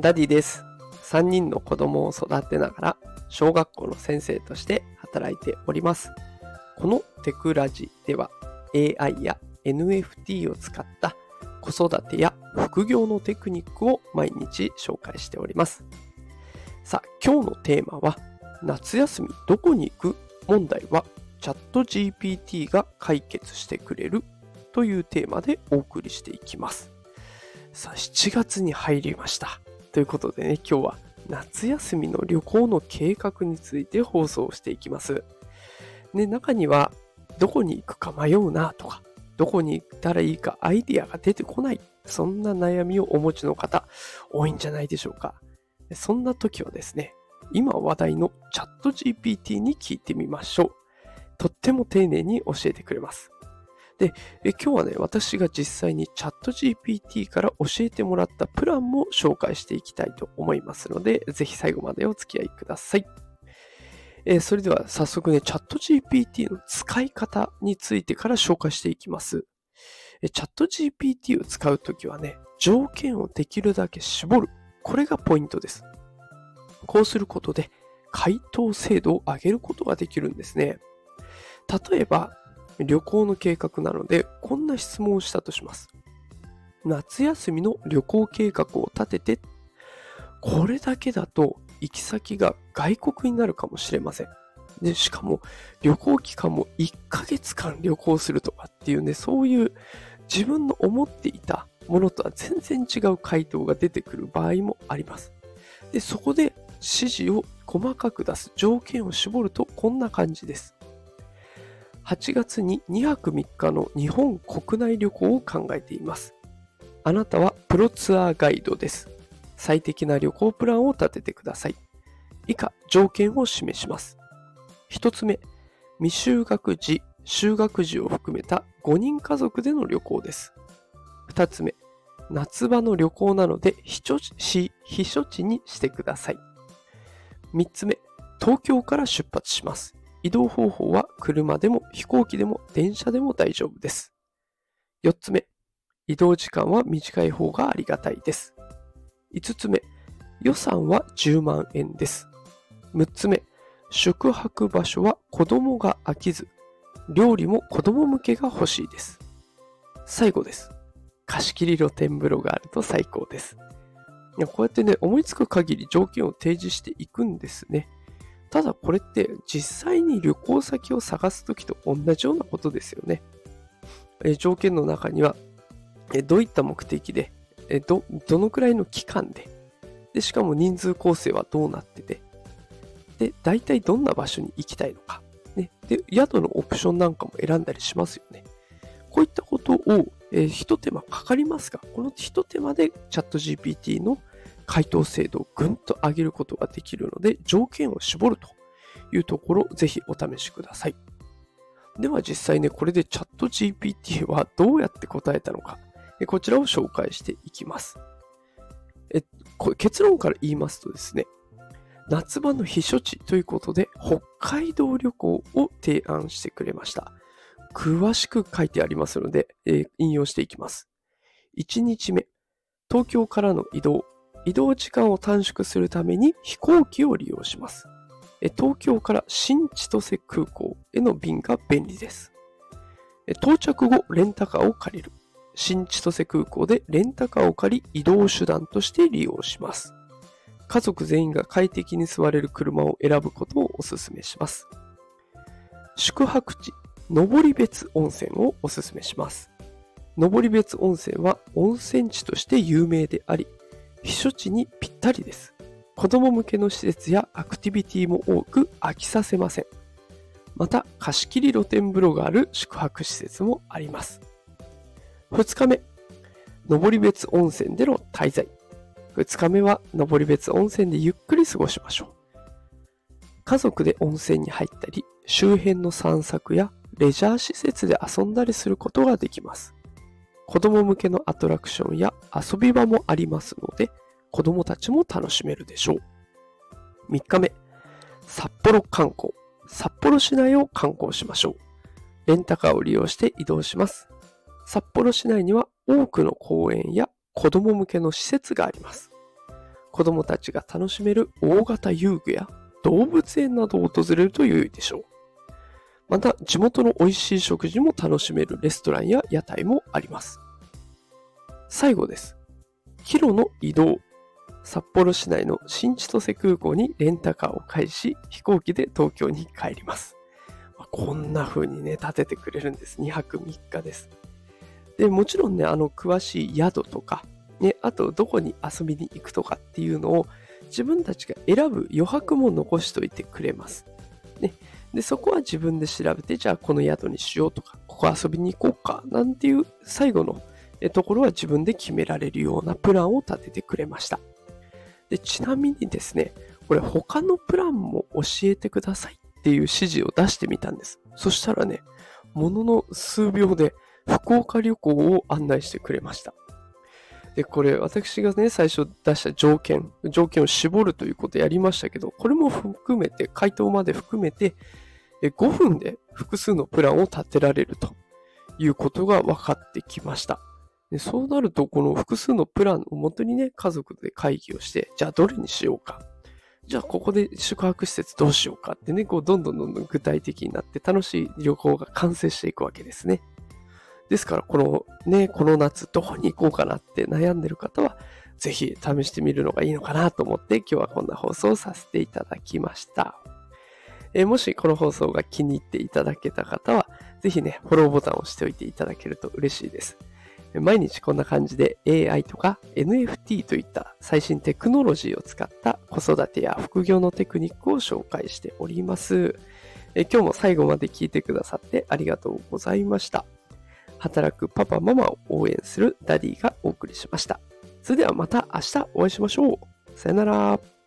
ダディです。3人の子供を育てながら、小学校の先生として働いております。このテクラジでは、AI や NFT を使った子育てや副業のテクニックを毎日紹介しております。さあ、今日のテーマは、夏休みどこに行く問題はチャット GPT が解決してくれるというテーマでお送りしていきます。さあ、7月に入りました。ということでね、今日は夏休みの旅行の計画について放送していきます。ね、中には、どこに行くか迷うなとか、どこに行ったらいいかアイディアが出てこない、そんな悩みをお持ちの方、多いんじゃないでしょうか。そんな時はですね、今話題のチャット GPT に聞いてみましょう。とっても丁寧に教えてくれます。で、今日はね、私が実際にチャット GPT から教えてもらったプランも紹介していきたいと思いますので、ぜひ最後までお付き合いください。えーそれでは早速ね、チャット GPT の使い方についてから紹介していきます。えチャット GPT を使うときはね、条件をできるだけ絞る。これがポイントです。こうすることで、回答精度を上げることができるんですね。例えば、旅行の計画なので、こんな質問をしたとします。夏休みの旅行計画を立てて、これだけだと行き先が外国になるかもしれません。で、しかも旅行期間も1ヶ月間旅行するとかっていうね、そういう自分の思っていたものとは全然違う回答が出てくる場合もあります。で、そこで指示を細かく出す条件を絞るとこんな感じです。8月に2泊3日の日本国内旅行を考えています。あなたはプロツアーガイドです。最適な旅行プランを立ててください。以下、条件を示します。1つ目、未就学児、就学児を含めた5人家族での旅行です。2つ目、夏場の旅行なので避暑地避暑地にしてください。3つ目、東京から出発します。移動方法は車でも飛行機でも電車でも大丈夫です。4つ目、移動時間は短い方がありがたいです。5つ目、予算は10万円です。6つ目、宿泊場所は子供が飽きず、料理も子供向けが欲しいです。最後です。貸し切り露天風呂があると最高です。こうやってね、思いつく限り条件を提示していくんですね。ただこれって実際に旅行先を探すときと同じようなことですよね。え条件の中にはえどういった目的でえど、どのくらいの期間でで、しかも人数構成はどうなってて、で、大体どんな場所に行きたいのか、ね、で、宿のオプションなんかも選んだりしますよね。こういったことを、えー、一手間かかりますが、この一手間でチャット GPT の回答精度をぐんと上げることができるので、条件を絞るというところ、ぜひお試しください。では実際ね、これでチャット GPT はどうやって答えたのか、こちらを紹介していきます。えこ結論から言いますとですね、夏場の避暑地ということで、北海道旅行を提案してくれました。詳しく書いてありますので、えー引用していきます。1日目、東京からの移動。移動時間を短縮するために飛行機を利用します。東京から新千歳空港への便が便利です。到着後、レンタカーを借りる。新千歳空港でレンタカーを借り移動手段として利用します。家族全員が快適に座れる車を選ぶことをお勧めします。宿泊地、登別温泉をお勧めします。登別温泉は温泉地として有名であり、避暑地にぴったりです。子供向けの施設やアクティビティも多く飽きさせません。また、貸し切り露天風呂がある宿泊施設もあります。2日目、登別温泉での滞在。2日目は登別温泉でゆっくり過ごしましょう。家族で温泉に入ったり、周辺の散策やレジャー施設で遊んだりすることができます。子供向けのアトラクションや遊び場もありますので、子供たちも楽しめるでしょう。3日目、札幌観光。札幌市内を観光しましょう。レンタカーを利用して移動します。札幌市内には多くの公園や子供向けの施設があります。子供たちが楽しめる大型遊具や動物園などを訪れると良いでしょう。また、地元の美味しい食事も楽しめるレストランや屋台もあります。最後です。キロの移動。札幌市内の新千歳空港にレンタカーを介し、飛行機で東京に帰ります。こんな風にね、立ててくれるんです。2泊3日です。で、もちろんね、あの、詳しい宿とか、ね、あとどこに遊びに行くとかっていうのを自分たちが選ぶ余白も残しといてくれます。ね。で、そこは自分で調べて、じゃあこの宿にしようとか、ここ遊びに行こうか、なんていう最後のところは自分で決められるようなプランを立ててくれました。で、ちなみにですね、これ他のプランも教えてくださいっていう指示を出してみたんです。そしたらね、ものの数秒で福岡旅行を案内してくれました。で、これ私がね、最初出した条件、条件を絞るということやりましたけど、これも含めて、回答まで含めて、5分で複数のプランを立てられるということが分かってきました。でそうなると、この複数のプランをもとにね、家族で会議をして、じゃあどれにしようか。じゃあここで宿泊施設どうしようかってね、こうどんどんどんどん具体的になって楽しい旅行が完成していくわけですね。ですから、このね、この夏どこに行こうかなって悩んでる方は、ぜひ試してみるのがいいのかなと思って今日はこんな放送をさせていただきました。えー、もしこの放送が気に入っていただけた方は、ぜひね、フォローボタンを押しておいていただけると嬉しいです。毎日こんな感じで AI とか NFT といった最新テクノロジーを使った子育てや副業のテクニックを紹介しております。え今日も最後まで聞いてくださってありがとうございました。働くパパママを応援するダディがお送りしました。それではまた明日お会いしましょう。さよなら。